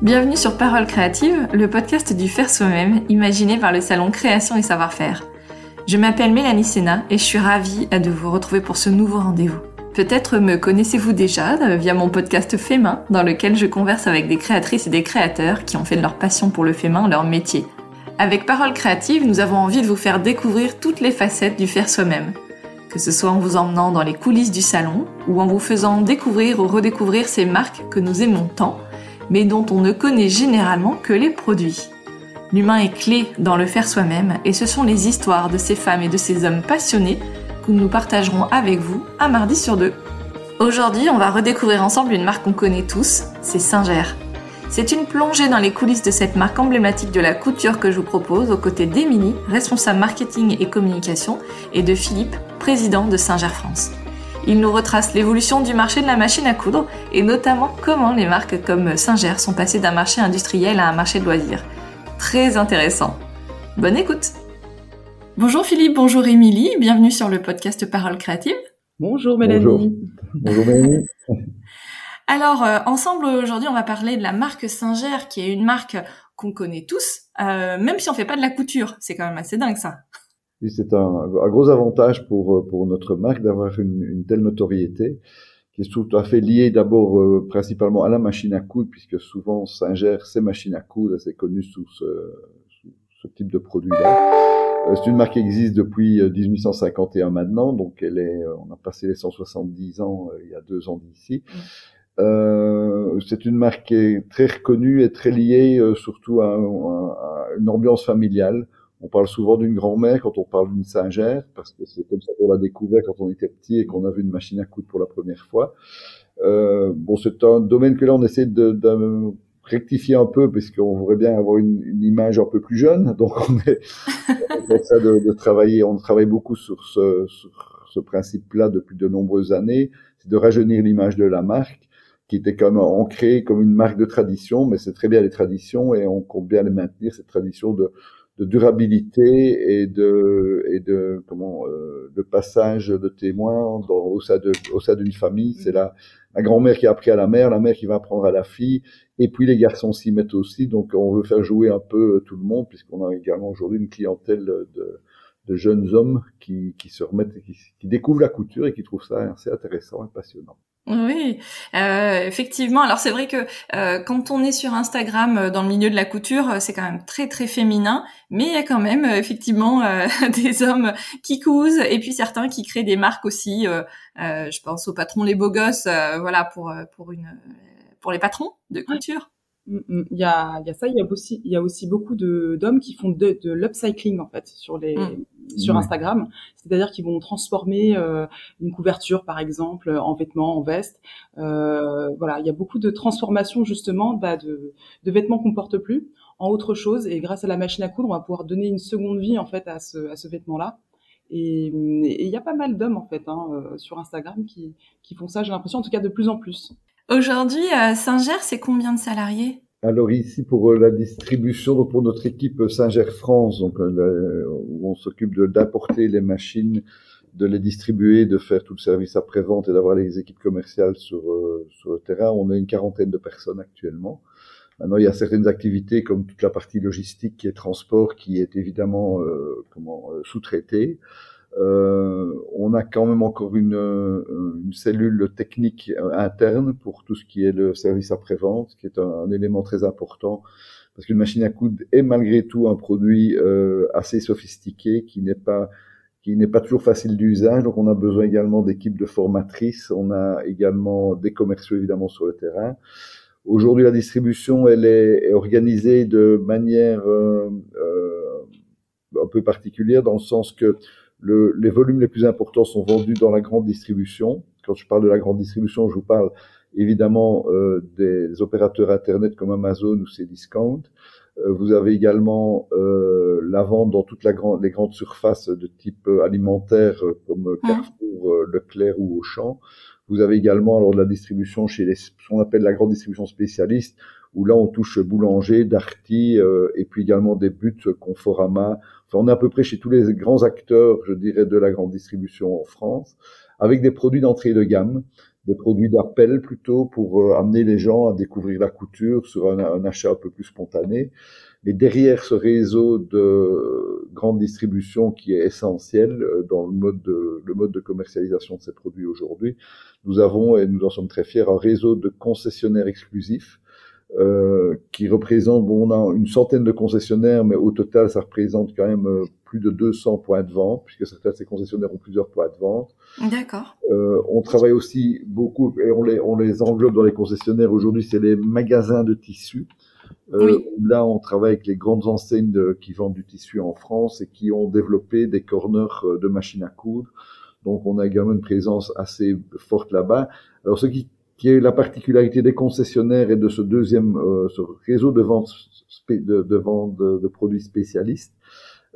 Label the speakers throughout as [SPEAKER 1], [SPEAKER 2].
[SPEAKER 1] Bienvenue sur Parole créative, le podcast du faire soi-même, imaginé par le salon Création et Savoir-faire. Je m'appelle Mélanie Sena et je suis ravie de vous retrouver pour ce nouveau rendez-vous. Peut-être me connaissez-vous déjà euh, via mon podcast Fait main, dans lequel je converse avec des créatrices et des créateurs qui ont fait de leur passion pour le fait main leur métier. Avec Parole créative, nous avons envie de vous faire découvrir toutes les facettes du faire soi-même. Que ce soit en vous emmenant dans les coulisses du salon ou en vous faisant découvrir ou redécouvrir ces marques que nous aimons tant mais dont on ne connaît généralement que les produits. L'humain est clé dans le faire soi-même et ce sont les histoires de ces femmes et de ces hommes passionnés que nous partagerons avec vous un mardi sur deux. Aujourd'hui, on va redécouvrir ensemble une marque qu'on connaît tous, c'est Singer. C'est une plongée dans les coulisses de cette marque emblématique de la couture que je vous propose aux côtés d'Emilie, responsable marketing et communication, et de Philippe, président de Singer France. Il nous retrace l'évolution du marché de la machine à coudre et notamment comment les marques comme Singer sont passées d'un marché industriel à un marché de loisirs. Très intéressant. Bonne écoute Bonjour Philippe, bonjour Émilie, bienvenue sur le podcast Parole créative.
[SPEAKER 2] Bonjour Mélanie.
[SPEAKER 3] Bonjour, Mélanie.
[SPEAKER 1] Alors, euh, ensemble aujourd'hui, on va parler de la marque Singer, qui est une marque qu'on connaît tous, euh, même si on fait pas de la couture. C'est quand même assez dingue ça
[SPEAKER 3] c'est un, un, gros avantage pour, euh, pour notre marque d'avoir une, une, telle notoriété qui est tout à fait liée d'abord euh, principalement à la machine à coudre, puisque souvent Singer, c'est machine à coudre, c'est connu sous ce, sous ce type de produit-là. Euh, c'est une marque qui existe depuis 1851 maintenant, donc elle est, on a passé les 170 ans il y a deux ans d'ici. Mmh. Euh, c'est une marque qui est très reconnue et très liée surtout à, à, une ambiance familiale. On parle souvent d'une grand-mère quand on parle d'une singère, parce que c'est comme ça qu'on l'a découvert quand on était petit et qu'on a vu une machine à coudre pour la première fois. Euh, bon, c'est un domaine que là on essaie de, de rectifier un peu, parce qu'on voudrait bien avoir une, une, image un peu plus jeune. Donc on est train de, de, travailler, on travaille beaucoup sur ce, sur ce principe-là depuis de nombreuses années, c'est de rajeunir l'image de la marque qui était comme ancrée comme une marque de tradition, mais c'est très bien les traditions et on compte bien les maintenir, cette tradition de, de durabilité et de et de comment euh, de passage de témoins au sein d'une famille. C'est la la grand-mère qui a appris à la mère la mère qui va apprendre à la fille. Et puis les garçons s'y mettent aussi. Donc on veut faire jouer un peu tout le monde puisqu'on a également aujourd'hui une clientèle de jeunes hommes qui, qui se remettent, qui, qui découvrent la couture et qui trouvent ça assez intéressant et passionnant.
[SPEAKER 1] Oui, euh, effectivement. Alors c'est vrai que euh, quand on est sur Instagram euh, dans le milieu de la couture, euh, c'est quand même très très féminin, mais il y a quand même euh, effectivement des hommes qui cousent et puis certains qui créent des marques aussi. je pense aux patrons les beaux gosses, voilà pour pour une pour les patrons de couture.
[SPEAKER 2] Mm, mm. Il y a, il y a ça, il y a aussi, il y a aussi beaucoup de d'hommes qui font de, de l'upcycling en fait sur les mm. sur Instagram, c'est-à-dire qu'ils vont transformer euh, une couverture par exemple en vêtements, en veste. Euh, voilà, il y a beaucoup de transformations justement bah, de, de vêtements qu'on porte plus en autre chose et grâce à la machine à coudre, on va pouvoir donner une seconde vie en fait à ce à ce vêtement-là. Et il y a pas mal d'hommes en fait hein, euh, sur Instagram qui qui font ça. J'ai l'impression en tout cas de plus en plus.
[SPEAKER 1] Aujourd'hui, euh, Singer, c'est combien de salariés?
[SPEAKER 3] Alors ici pour euh, la distribution, pour notre équipe Singer France, donc euh, où on s'occupe d'apporter les machines, de les distribuer, de faire tout le service après-vente et d'avoir les équipes commerciales sur, sur le terrain, on a une quarantaine de personnes actuellement. Maintenant, il y a certaines activités comme toute la partie logistique et transport qui est évidemment euh, comment sous-traitée. Euh, on a quand même encore une, euh, une, cellule technique euh, interne pour tout ce qui est le service après-vente, qui est un, élément très important, parce qu'une machine à coudre est malgré tout un produit euh, assez sophistiqué, qui n'est pas qui n'est pas toujours facile d'usage, donc on a besoin également d'équipes de formatrices, on a également des commerciaux évidemment sur le terrain. Aujourd'hui, la distribution, elle est, organisée de manière euh, un peu particulière dans le sens que le, les volumes les plus importants sont vendus dans la grande distribution. Quand je parle de la grande distribution, je vous parle évidemment euh, des opérateurs Internet comme Amazon ou Cdiscount. Euh, vous avez également euh, la vente dans toutes la les grandes surfaces de type euh, alimentaire euh, comme mmh. Carrefour, Leclerc ou Auchan. Vous avez également alors de la distribution chez les, ce qu'on appelle la grande distribution spécialiste, où là on touche boulanger, Darty, et puis également des buts Conforama, Enfin, on est à peu près chez tous les grands acteurs, je dirais, de la grande distribution en France, avec des produits d'entrée de gamme, des produits d'appel plutôt pour euh, amener les gens à découvrir la couture sur un, un, achat un peu plus spontané. Mais derrière ce réseau de grande distribution qui est essentiel euh, dans le mode de, le mode de commercialisation de ces produits aujourd'hui, nous avons, et nous en sommes très fiers, un réseau de concessionnaires exclusifs euh, qui représente, bon, on a une centaine de concessionnaires, mais au total, ça représente quand même euh, plus de 200 points de vente, puisque certains de ces concessionnaires ont plusieurs points de vente.
[SPEAKER 1] D'accord.
[SPEAKER 3] Euh, on travaille aussi beaucoup, et on les, on les englobe dans les concessionnaires aujourd'hui, c'est les magasins de tissus. Euh, oui. Là, on travaille avec les grandes enseignes de, qui vendent du tissu en France et qui ont développé des corners euh, de machines à coudre. Donc, on a également une présence assez forte là-bas. Alors, ce qui qui est la particularité des concessionnaires et de ce deuxième euh, ce réseau de vente de, de vente de, de, produits spécialistes,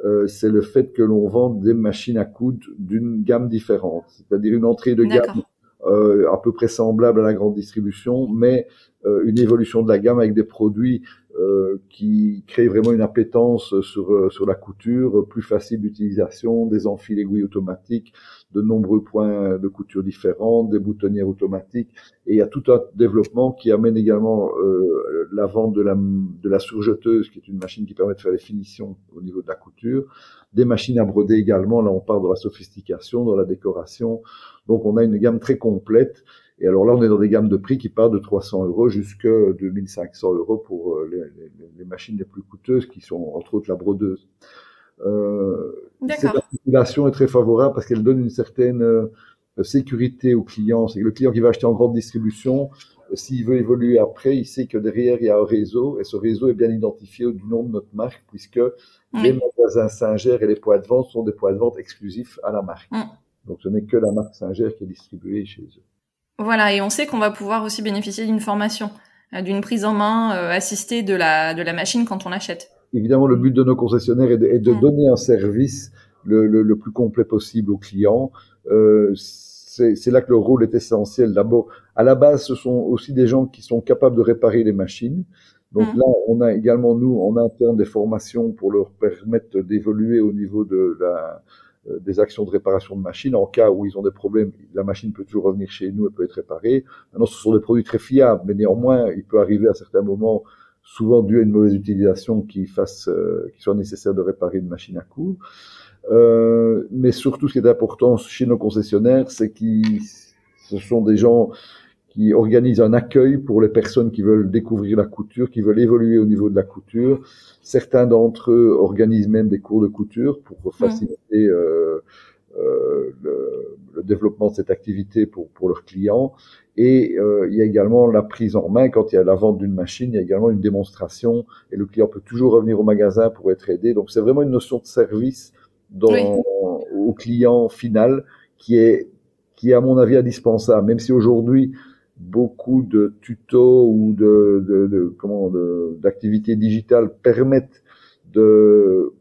[SPEAKER 3] euh, c'est le fait que l'on vend des machines à coudre d'une gamme différente, c'est-à-dire une entrée de gamme euh, à peu près semblable à la grande distribution, mais une évolution de la gamme avec des produits euh, qui créent vraiment une appétence sur, euh, sur la couture, plus facile d'utilisation, des enfiles aiguilles automatiques, de nombreux points de couture différents, des boutonnières automatiques, et il y a tout un développement qui amène également euh, la vente de la, de la surjeteuse, qui est une machine qui permet de faire les finitions au niveau de la couture, des machines à broder également, là on parle de la sophistication, de la décoration, donc on a une gamme très complète, et alors là, on est dans des gammes de prix qui partent de 300 euros jusqu'à 2500 euros pour euh, les, les, les, machines les plus coûteuses, qui sont entre autres la brodeuse. Euh, cette articulation est très favorable parce qu'elle donne une certaine euh, sécurité au client. C'est que le client qui va acheter en grande distribution, euh, s'il veut évoluer après, il sait que derrière, il y a un réseau, et ce réseau est bien identifié du nom de notre marque, puisque les magasins Singer et les points de vente sont des points de vente exclusifs à la marque. Mm. Donc ce n'est que la marque Singer qui est distribuée chez eux.
[SPEAKER 1] Voilà, et on sait qu'on va pouvoir aussi bénéficier d'une formation, euh, d'une prise en main euh, assistée de la, de la machine quand on l'achète.
[SPEAKER 3] Évidemment, le but de nos concessionnaires est de, est de mmh. donner un service le, le, le, plus complet possible aux clients. Euh, c'est là que le rôle est essentiel. D'abord, à la base, ce sont aussi des gens qui sont capables de réparer les machines. Donc mmh. là, on a également, nous, en interne, des formations pour leur permettre d'évoluer au niveau de la, des actions de réparation de machines. En cas où ils ont des problèmes, la machine peut toujours revenir chez nous et peut être réparée. Maintenant, ce sont des produits très fiables, mais néanmoins, il peut arriver à certains moments, souvent dû à une mauvaise utilisation, qui fasse, euh, qu'il soit nécessaire de réparer une machine à coudre. Euh, mais surtout, ce qui est important chez nos concessionnaires, c'est qu'ils, ce sont des gens qui organisent un accueil pour les personnes qui veulent découvrir la couture, qui veulent évoluer au niveau de la couture. Certains d'entre eux organisent même des cours de couture pour faciliter euh, euh, le, le, développement de cette activité pour, pour leurs clients. Et euh, il y a également la prise en main. Quand il y a la vente d'une machine, il y a également une démonstration et le client peut toujours revenir au magasin pour être aidé. Donc c'est vraiment une notion de service dans, oui. au client final qui est, qui est à mon avis indispensable. Même si aujourd'hui, beaucoup de tutos ou de, de, de comment d'activités digitales permettent de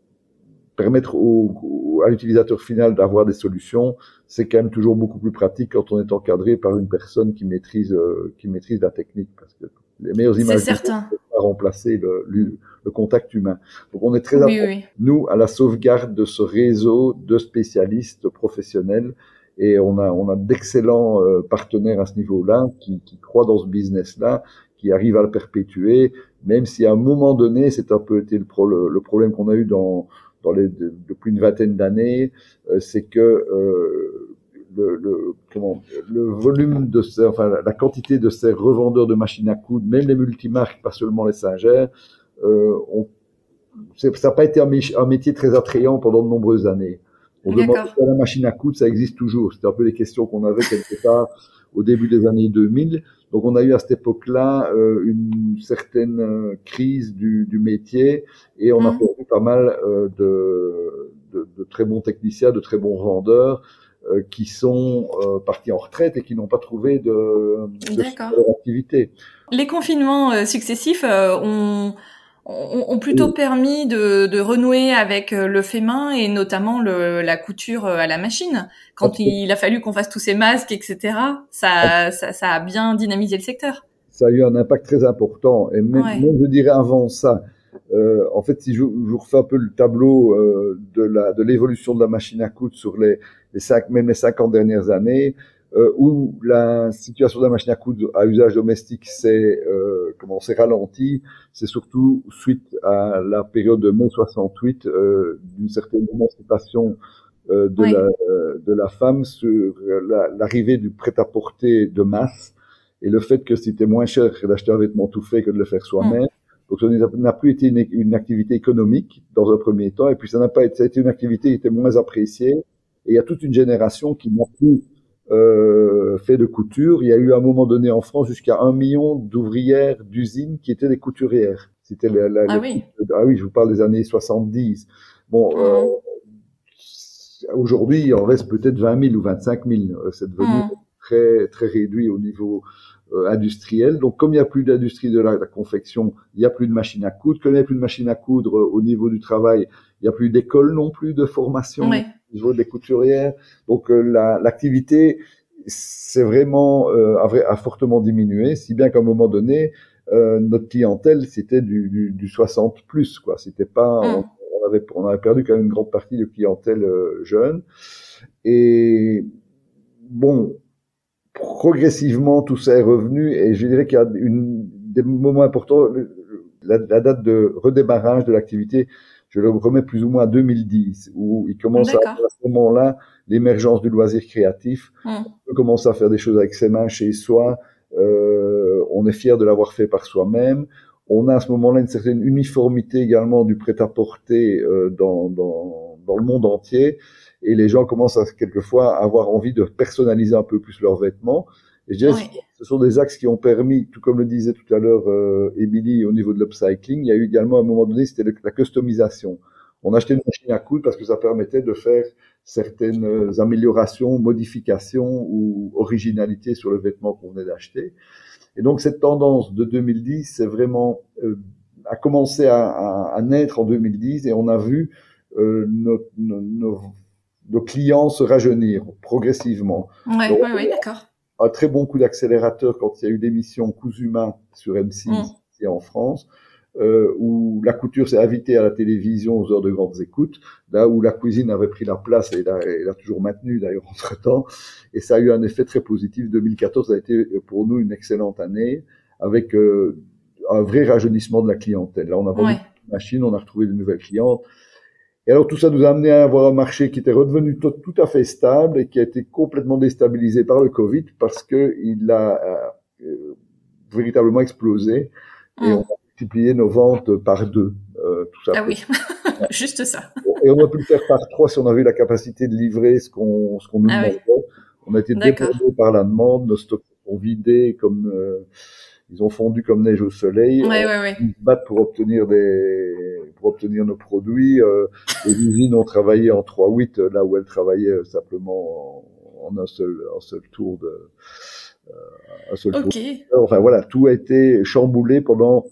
[SPEAKER 3] permettre au, à l'utilisateur final d'avoir des solutions, c'est quand même toujours beaucoup plus pratique quand on est encadré par une personne qui maîtrise euh, qui maîtrise la technique parce que les meilleures images ne peuvent pas remplacer le, le, le, contact humain. Donc on est très
[SPEAKER 1] oui, oui.
[SPEAKER 3] nous à la sauvegarde de ce réseau de spécialistes professionnels et on a, on a d'excellents euh, partenaires à ce niveau-là qui, qui croient dans ce business-là, qui arrivent à le perpétuer, même si à un moment donné, c'est un peu été le, pro, le, le problème qu'on a eu dans, dans les, de, depuis une vingtaine d'années, euh, c'est que euh, le, le, comment, le volume de ces, enfin la quantité de ces revendeurs de machines à coudre, même les multimarques, pas seulement les Singer, euh, ont, ça n'a pas été un métier très attrayant pendant de nombreuses années. On demande à la machine à coudre, ça existe toujours. C'était un peu les questions qu'on avait quelque part au début des années 2000. Donc on a eu à cette époque-là euh, une certaine euh, crise du, du, métier et on mmh. a perdu pas mal euh, de, de, de, très bons techniciens, de très bons vendeurs euh, qui sont partis en retraite et qui n'ont pas trouvé de, de activité.
[SPEAKER 1] Les confinements successifs ont ont, plutôt oui. permis de, de, renouer avec euh, le fait main et notamment le, la couture euh, à la machine. Quand il a fallu qu'on fasse tous ces masques, etc., ça, okay. ça, ça, a bien dynamisé le secteur.
[SPEAKER 3] Ça a eu un impact très important. Et même, ouais. même je dirais avant ça, euh, en fait, si je, je, vous refais un peu le tableau euh, de l'évolution de, de, la machine à coudre sur les, les cinq, même les 50 dernières années, euh, où la situation de la machine à coudre à usage domestique s'est euh, comment s'est ralentie, c'est surtout suite à la période de mai 68 euh, d'une certaine émancipation euh, de, la, de la femme sur l'arrivée du prêt-à-porter de masse et le fait que c'était moins cher d'acheter un vêtement tout fait que de le faire soi-même. Donc ça n'a plus été une, une, activité économique dans un premier temps, et puis ça n'a pas été, ça a été une activité qui était moins appréciée. Et il y a toute une génération qui n'a plus euh, fait de couture. Il y a eu à un moment donné en France jusqu'à un million d'ouvrières d'usines qui étaient des couturières.
[SPEAKER 1] C'était la, la, ah, oui.
[SPEAKER 3] ah oui, je vous parle des années 70. Bon, mmh. euh, aujourd'hui, il en reste peut-être 20 000 ou 25 000. Euh, c'est devenu mmh. très très réduit au niveau industrielle. Donc, comme il n'y a plus d'industrie de la, confection, il n'y a plus de machines à coudre. Comme il n'y a plus de machines à coudre euh, au niveau du travail, il n'y a plus d'école non plus de formation au niveau des couturières. Donc, euh, l'activité, c'est vraiment a, fortement diminué, si bien qu'à un moment donné, notre clientèle, c'était du, du, du, 60 plus, quoi. C'était pas, mm. on, avait, on avait perdu quand même une grande partie de clientèle jeune. Et bon, progressivement, tout ça est revenu et je dirais qu'il y a une, des moments importants. La, date de redémarrage de l'activité, je le remets plus ou moins à 2010, où il commence à, à ce moment-là l'émergence du loisir créatif. Hmm. On commence à faire des choses avec ses mains chez soi. Euh, on est fier de l'avoir fait par soi-même. On a à ce moment-là une certaine uniformité également du prêt-à-porter euh, dans, dans, dans le monde entier et les gens commencent à, quelquefois à avoir envie de personnaliser un peu plus leurs vêtements. Et je dirais, ce sont des axes qui ont permis, tout comme le disait tout à l'heure euh, Émilie au niveau de l'upcycling, il y a eu également à un moment donné, c'était la customisation. On achetait une machine à coudre parce que ça permettait de faire certaines améliorations, modifications ou originalités sur le vêtement qu'on venait d'acheter. Et donc cette tendance de 2010, c'est vraiment euh, a commencé à, à, à, naître en 2010 et on a vu nos, nos, nos, nos clients se rajeunir progressivement.
[SPEAKER 1] Oui, oui, oui, d'accord.
[SPEAKER 3] Un très bon coup d'accélérateur quand il y a eu l'émission Cousuma sur M6 mm. en France, euh, où la couture s'est invitée à la télévision aux heures de grandes écoutes, là où la cuisine avait pris la place et l'a toujours maintenu d'ailleurs entre-temps, et ça a eu un effet très positif. 2014 a été pour nous une excellente année, avec euh, un vrai rajeunissement de la clientèle. Là, on a vendu une machine, on a retrouvé de nouvelles clientes, et alors tout ça nous a amené à avoir un marché qui était redevenu tout, à fait stable et qui a été complètement déstabilisé par le Covid parce que il a euh, euh, véritablement explosé et mm. on a multiplié nos ventes par deux.
[SPEAKER 1] Euh, tout ça. Ah oui, juste ça.
[SPEAKER 3] Et on a pu le faire par trois si on avait la capacité de livrer ce qu'on ce qu'on nous ah demandait. On a été débordé par la demande, nos stocks sont vidés comme euh, ils ont fondu comme neige au soleil.
[SPEAKER 1] Ouais, ouais, ouais.
[SPEAKER 3] Ils se battent pour obtenir des pour obtenir nos produits. Euh, les usines ont travaillé en 3-8 euh, là où elles travaillaient euh, simplement en, un seul un seul tour de
[SPEAKER 1] euh, un seul okay.
[SPEAKER 3] tour. Enfin voilà, tout a été chamboulé pendant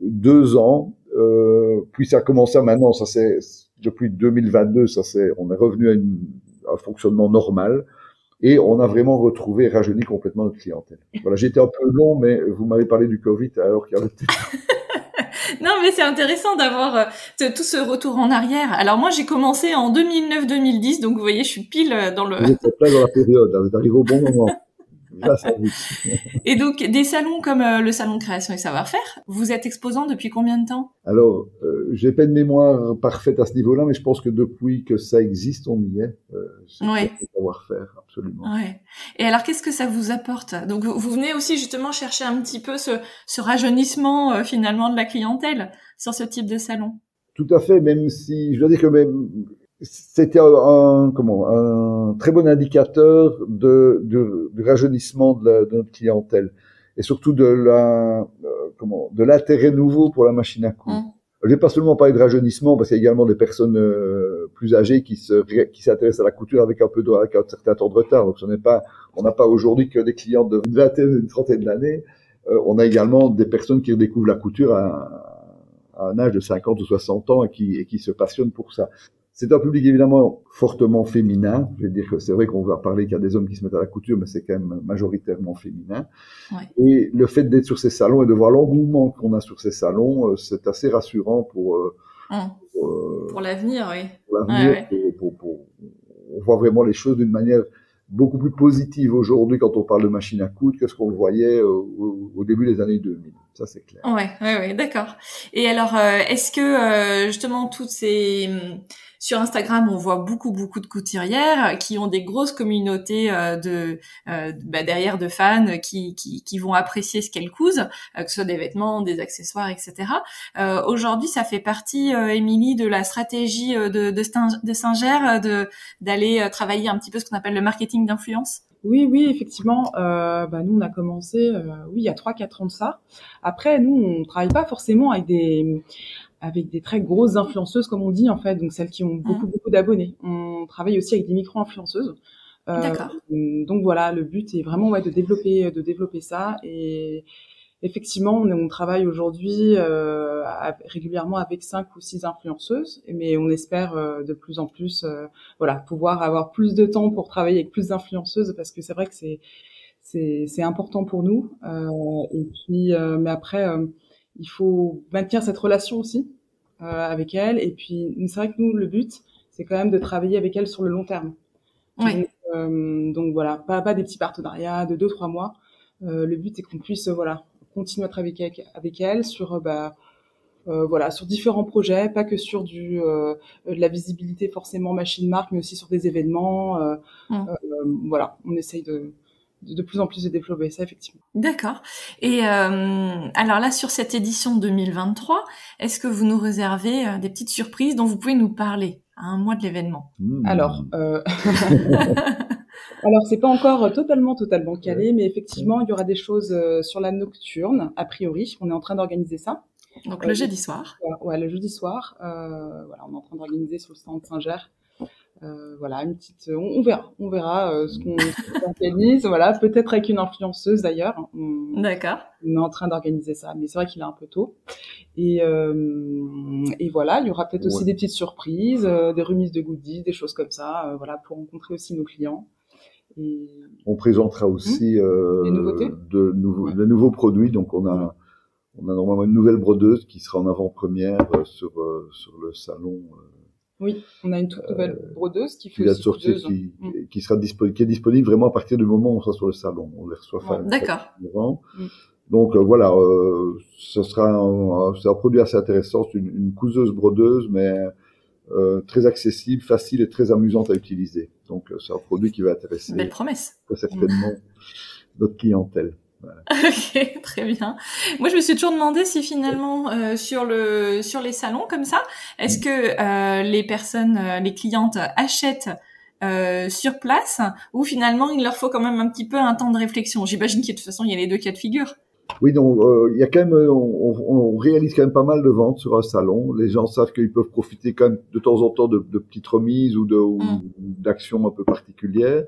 [SPEAKER 3] deux ans. Euh, puis ça a commencé maintenant, ça c'est depuis 2022, ça c'est on est revenu à, une, à un fonctionnement normal. Et on a vraiment retrouvé, rajeuni complètement notre clientèle. Voilà, j'étais un peu long, mais vous m'avez parlé du Covid alors qu'il y avait
[SPEAKER 1] non, mais c'est intéressant d'avoir euh, tout ce retour en arrière. Alors moi, j'ai commencé en 2009-2010, donc vous voyez, je suis pile euh, dans le.
[SPEAKER 3] Vous êtes dans la période, hein, vous arrivez au bon moment
[SPEAKER 1] et donc, des salons comme euh, le salon création et savoir-faire, vous êtes exposant depuis combien de temps?
[SPEAKER 3] Alors, euh, j'ai pas de mémoire parfaite à ce niveau-là, mais je pense que depuis que ça existe, on y est. Euh,
[SPEAKER 1] oui.
[SPEAKER 3] Savoir-faire, absolument.
[SPEAKER 1] Ouais. Et alors, qu'est-ce que ça vous apporte? Donc, vous venez aussi justement chercher un petit peu ce, ce rajeunissement euh, finalement de la clientèle sur ce type de salon?
[SPEAKER 3] Tout à fait, même si je veux dire que même c'était un, comment, un très bon indicateur de, de, du rajeunissement de, la, de, notre clientèle et surtout de la, euh, comment, de l'intérêt nouveau pour la machine à coudre. Mmh. Je vais pas seulement parler de rajeunissement parce qu'il y a également des personnes euh, plus âgées qui se qui s'intéressent à la couture avec un peu de, avec un certain temps de retard. Donc ce n'est pas, on n'a pas aujourd'hui que des clients de une vingtaine, une trentaine d'années. Euh, on a également des personnes qui redécouvrent la couture à, à un âge de 50 ou 60 ans et qui, et qui se passionnent pour ça. C'est un public évidemment fortement féminin. Je veux dire que c'est vrai qu'on va parler qu'il y a des hommes qui se mettent à la couture, mais c'est quand même majoritairement féminin.
[SPEAKER 1] Ouais.
[SPEAKER 3] Et le fait d'être sur ces salons et de voir l'engouement qu'on a sur ces salons, euh, c'est assez rassurant pour euh,
[SPEAKER 1] pour, euh,
[SPEAKER 3] pour
[SPEAKER 1] l'avenir, oui.
[SPEAKER 3] Pour l'avenir, ouais, ouais. pour, pour, on voit vraiment les choses d'une manière beaucoup plus positive aujourd'hui quand on parle de machine à coudre que ce qu'on le voyait au, au, début des années 2000. Ça, c'est clair.
[SPEAKER 1] Ouais, ouais, ouais d'accord. Et alors, euh, est-ce que euh, justement toutes ces sur Instagram, on voit beaucoup beaucoup de couturières qui ont des grosses communautés euh, de euh, bah, derrière de fans qui, qui, qui vont apprécier ce qu'elles cousent, euh, que ce soit des vêtements, des accessoires, etc. Aujourd'hui, ça fait partie, Émilie, de la stratégie de de, de Singer de d'aller travailler un petit peu ce qu'on appelle le marketing d'influence?
[SPEAKER 2] Oui, oui, effectivement. Euh, bah, nous, on a commencé, oui, il y a 3-4 ans de ça. Après, nous, on travaille pas forcément avec des, avec des très grosses influenceuses, comme on dit en fait, donc celles qui ont beaucoup mmh. beaucoup d'abonnés. On travaille aussi avec des micro-influenceuses. Euh, D'accord. Donc voilà, le but est vraiment ouais, de développer de développer ça et effectivement, on, on travaille aujourd'hui euh, régulièrement avec cinq ou six influenceuses, mais on espère euh, de plus en plus, euh, voilà, pouvoir avoir plus de temps pour travailler avec plus d'influenceuses parce que c'est vrai que c'est c'est important pour nous. Euh, et puis, mais après il faut maintenir cette relation aussi euh, avec elle. Et puis, c'est vrai que nous, le but, c'est quand même de travailler avec elle sur le long terme. Oui. Donc, euh, voilà, pas, pas des petits partenariats de deux trois mois. Euh, le but, c'est qu'on puisse voilà continuer à travailler avec, avec elle sur bah, euh, voilà, sur différents projets, pas que sur du euh, de la visibilité forcément machine marque, mais aussi sur des événements. Euh, mmh. voilà, on essaye de, de plus en plus de développer ça effectivement.
[SPEAKER 1] D'accord. Et euh, alors là sur cette édition 2023, est-ce que vous nous réservez euh, des petites surprises dont vous pouvez nous parler à un mois de l'événement?
[SPEAKER 2] Mmh. Alors. Euh... Alors c'est pas encore totalement totalement calé, mais effectivement il y aura des choses euh, sur la nocturne a priori. On est en train d'organiser ça.
[SPEAKER 1] Donc le jeudi soir.
[SPEAKER 2] Ouais, le jeudi soir. Euh, voilà, on est en train d'organiser sur le stand Saint-Ger euh, voilà, une petite, on, verra, on verra euh, ce qu'on organise. voilà, peut-être avec une influenceuse d'ailleurs.
[SPEAKER 1] D'accord.
[SPEAKER 2] On est en train d'organiser ça, mais c'est vrai qu'il est un peu tôt. Et, euh, et voilà, il y aura peut-être aussi des petites surprises, des remises de goodies, des choses comme ça, voilà, pour rencontrer aussi nos clients.
[SPEAKER 3] Et... On présentera aussi de, nouveaux, de nouveaux produits. Donc on a, on a normalement une nouvelle brodeuse qui sera en avant-première sur sur le salon
[SPEAKER 2] oui, on a une toute nouvelle euh, brodeuse qui fait qui, aussi
[SPEAKER 3] qui, mm. qui, sera disponible, qui est disponible vraiment à partir du moment où on sera sur le salon. On les reçoit
[SPEAKER 1] fin. D'accord.
[SPEAKER 3] Mm. Donc euh, voilà, euh, ce sera un, c'est un produit assez intéressant. C'est une, une, couseuse brodeuse, mais euh, très accessible, facile et très amusante à utiliser. Donc c'est un produit qui va intéresser.
[SPEAKER 1] Belle promesse.
[SPEAKER 3] Certainement notre clientèle.
[SPEAKER 1] Ok, très bien. Moi, je me suis toujours demandé si finalement euh, sur le sur les salons comme ça, est-ce que euh, les personnes, euh, les clientes achètent euh, sur place ou finalement il leur faut quand même un petit peu un temps de réflexion? J'imagine qu'il de toute façon il y a les deux cas de figure.
[SPEAKER 3] Oui, donc il y a quand même, on, on, réalise quand même pas mal de ventes sur un salon. Les gens savent qu'ils peuvent profiter quand même de temps en temps de, de petites remises ou de mm. d'actions un peu particulières.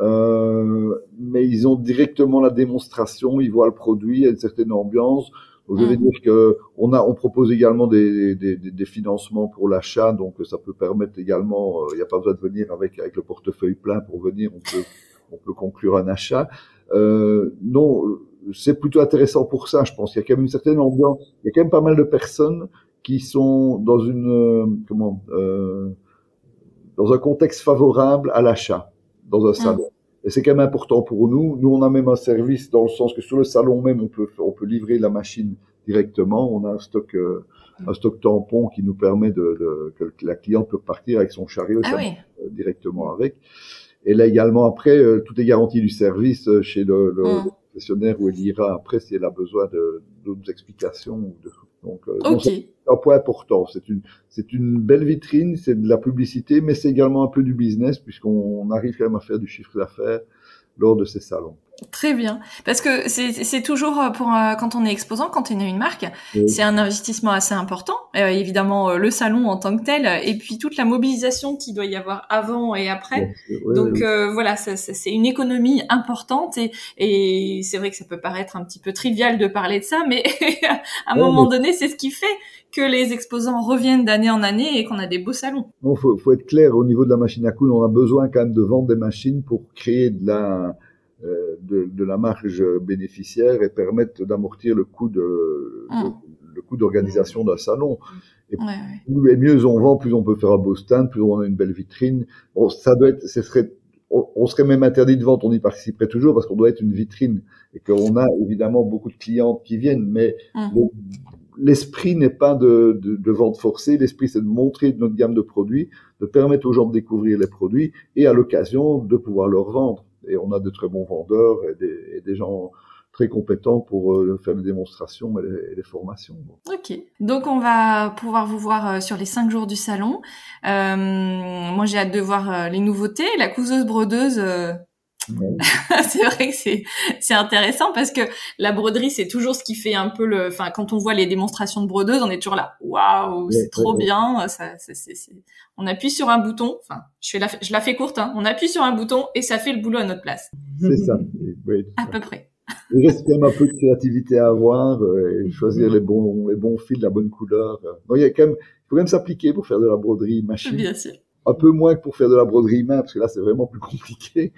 [SPEAKER 3] Euh, mais ils ont directement la démonstration, ils voient le produit, il y a une certaine ambiance. Donc, je vais mhm. dire que on a, on propose également des, des, des, financements pour l'achat, donc ça peut permettre également. Euh, il n'y a pas besoin de venir avec avec le portefeuille plein pour venir. On peut on peut conclure un achat. Euh, non, c'est plutôt intéressant pour ça. Je pense qu'il y a quand même une certaine ambiance. Il y a quand même pas mal de personnes qui sont dans une euh, comment euh, dans un contexte favorable à l'achat dans un salon. Et c'est quand même important pour nous. Nous, on a même un service dans le sens que sur le salon même, on peut, on peut livrer la machine directement. On a un stock, euh, un stock tampon qui nous permet de, de, que la cliente peut partir avec son chariot ah euh, directement avec. Et là également, après, euh, tout est garanti du service chez le, le, mm. Professionnel où elle ira après si elle a besoin d'autres explications de donc,
[SPEAKER 1] euh, c'est
[SPEAKER 3] un point important. C'est une, c'est une belle vitrine, c'est de la publicité, mais c'est également un peu du business puisqu'on arrive quand même à faire du chiffre d'affaires lors de ces salons.
[SPEAKER 1] Très bien, parce que c'est toujours euh, pour euh, quand on est exposant, quand on est une marque, c'est un investissement assez important. Euh, évidemment, le salon en tant que tel, et puis toute la mobilisation qu'il doit y avoir avant et après. Donc voilà, c'est une économie importante et, et c'est vrai que ça peut paraître un petit peu trivial de parler de ça, mais à un moment donné, c'est ce qui fait que les exposants reviennent d'année en année et qu'on a des beaux salons.
[SPEAKER 3] Il faut, faut être clair au niveau de la machine à coudre, on a besoin quand même de vendre des machines pour créer de la euh, de, de, la marge bénéficiaire et permettre d'amortir le coût de mmh. le, coût d'organisation d'un salon. Et plus et mieux on vend, plus on peut faire un beau stand, plus on a une belle vitrine. Bon, ça doit être, ce serait on, serait même interdit de vente, on y participerait toujours parce qu'on doit être une vitrine et qu'on a évidemment beaucoup de clientes qui viennent, mais mmh. L'esprit n'est pas de, de, de, vente forcée, l'esprit c'est de montrer notre gamme de produits, de permettre aux gens de découvrir les produits et à l'occasion de pouvoir leur vendre. Et on a de très bons vendeurs et des, et des gens très compétents pour euh, faire les démonstrations et les, formations.
[SPEAKER 1] Ok, donc on va pouvoir vous voir euh, sur les cinq jours du salon. Euh, moi j'ai hâte de voir les nouveautés. La couseuse brodeuse, c'est vrai que c'est c'est intéressant parce que la broderie c'est toujours ce qui fait un peu le enfin quand on voit les démonstrations de brodeuses on est toujours là. Waouh c'est trop bien. Ça c'est, on appuie sur un bouton. Enfin je fais la je la fais courte hein, on appuie sur un bouton et ça fait le boulot à notre place.
[SPEAKER 3] C'est ça. Oui,
[SPEAKER 1] à peu près.
[SPEAKER 3] Il reste quand même un peu de créativité à avoir euh, et choisir les bons, les bons fils, la bonne couleur. Non, il y a quand même, il faut quand même s'appliquer pour faire de la broderie machine.
[SPEAKER 1] Bien sûr.
[SPEAKER 3] Un peu moins que pour faire de la broderie main, parce que là, c'est vraiment plus compliqué.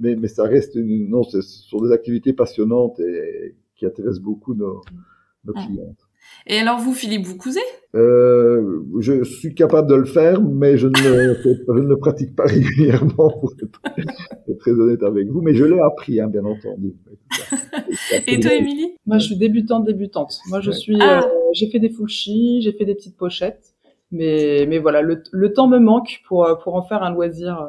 [SPEAKER 3] Mais, mais ça reste une, non, ce sont des activités passionnantes et qui intéressent beaucoup nos, nos clientes.
[SPEAKER 1] Et alors vous, Philippe, vous cousez?
[SPEAKER 3] Euh, Je suis capable de le faire, mais je ne, je ne le pratique pas régulièrement, pour être, très honnête avec vous. Mais je l'ai appris, hein, bien entendu.
[SPEAKER 1] Et toi, Émilie?
[SPEAKER 2] Moi, je suis débutante, débutante. Moi, je suis, ah. euh, j'ai fait des fushis, j'ai fait des petites pochettes, mais mais voilà, le, le, temps me manque pour pour en faire un loisir.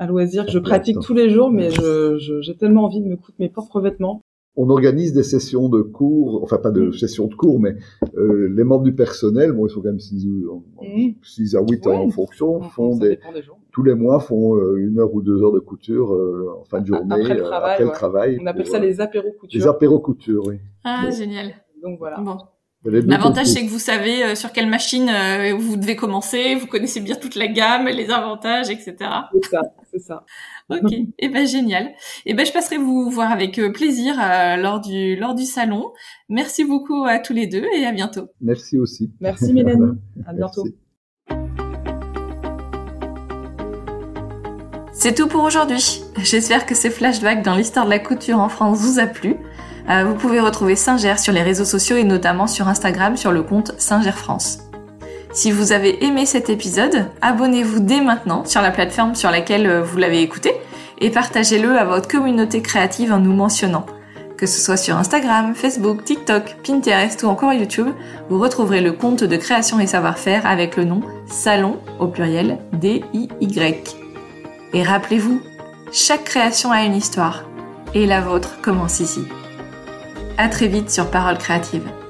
[SPEAKER 2] Euh, un loisir que je pratique tous les jours, mais je, j'ai tellement envie de me coudre mes propres vêtements
[SPEAKER 3] on organise des sessions de cours, enfin pas de mm. sessions de cours, mais euh, les membres du personnel, bon, ils sont quand même 6 mm. à 8 ans en fonction, font des, tous les mois font euh, une heure ou deux heures de couture euh, en fin de journée, après le travail.
[SPEAKER 2] On appelle ça les apéros couture.
[SPEAKER 3] Les apéros couture, oui.
[SPEAKER 1] Ah, génial.
[SPEAKER 2] Donc voilà.
[SPEAKER 1] Bon. L'avantage, c'est que vous savez sur quelle machine vous devez commencer, vous connaissez bien toute la gamme, les avantages, etc.
[SPEAKER 2] C'est ça, c'est ça.
[SPEAKER 1] Ok, et eh ben génial. Et eh ben je passerai vous voir avec euh, plaisir euh, lors du lors du salon. Merci beaucoup à tous les deux et à bientôt.
[SPEAKER 3] Merci aussi.
[SPEAKER 2] Merci Mélanie. à bientôt.
[SPEAKER 1] C'est tout pour aujourd'hui. J'espère que ces flashbacks dans l'histoire de la couture en France vous a plu. Euh, vous pouvez retrouver Singer sur les réseaux sociaux et notamment sur Instagram sur le compte Singer France. Si vous avez aimé cet épisode, abonnez-vous dès maintenant sur la plateforme sur laquelle euh, vous l'avez écouté et partagez-le à votre communauté créative en nous mentionnant. Que ce soit sur Instagram, Facebook, TikTok, Pinterest ou encore YouTube, vous retrouverez le compte de création et savoir-faire avec le nom Salon au pluriel D-I-Y. Et rappelez-vous, chaque création a une histoire et la vôtre commence ici. Très vite sur Parole créative.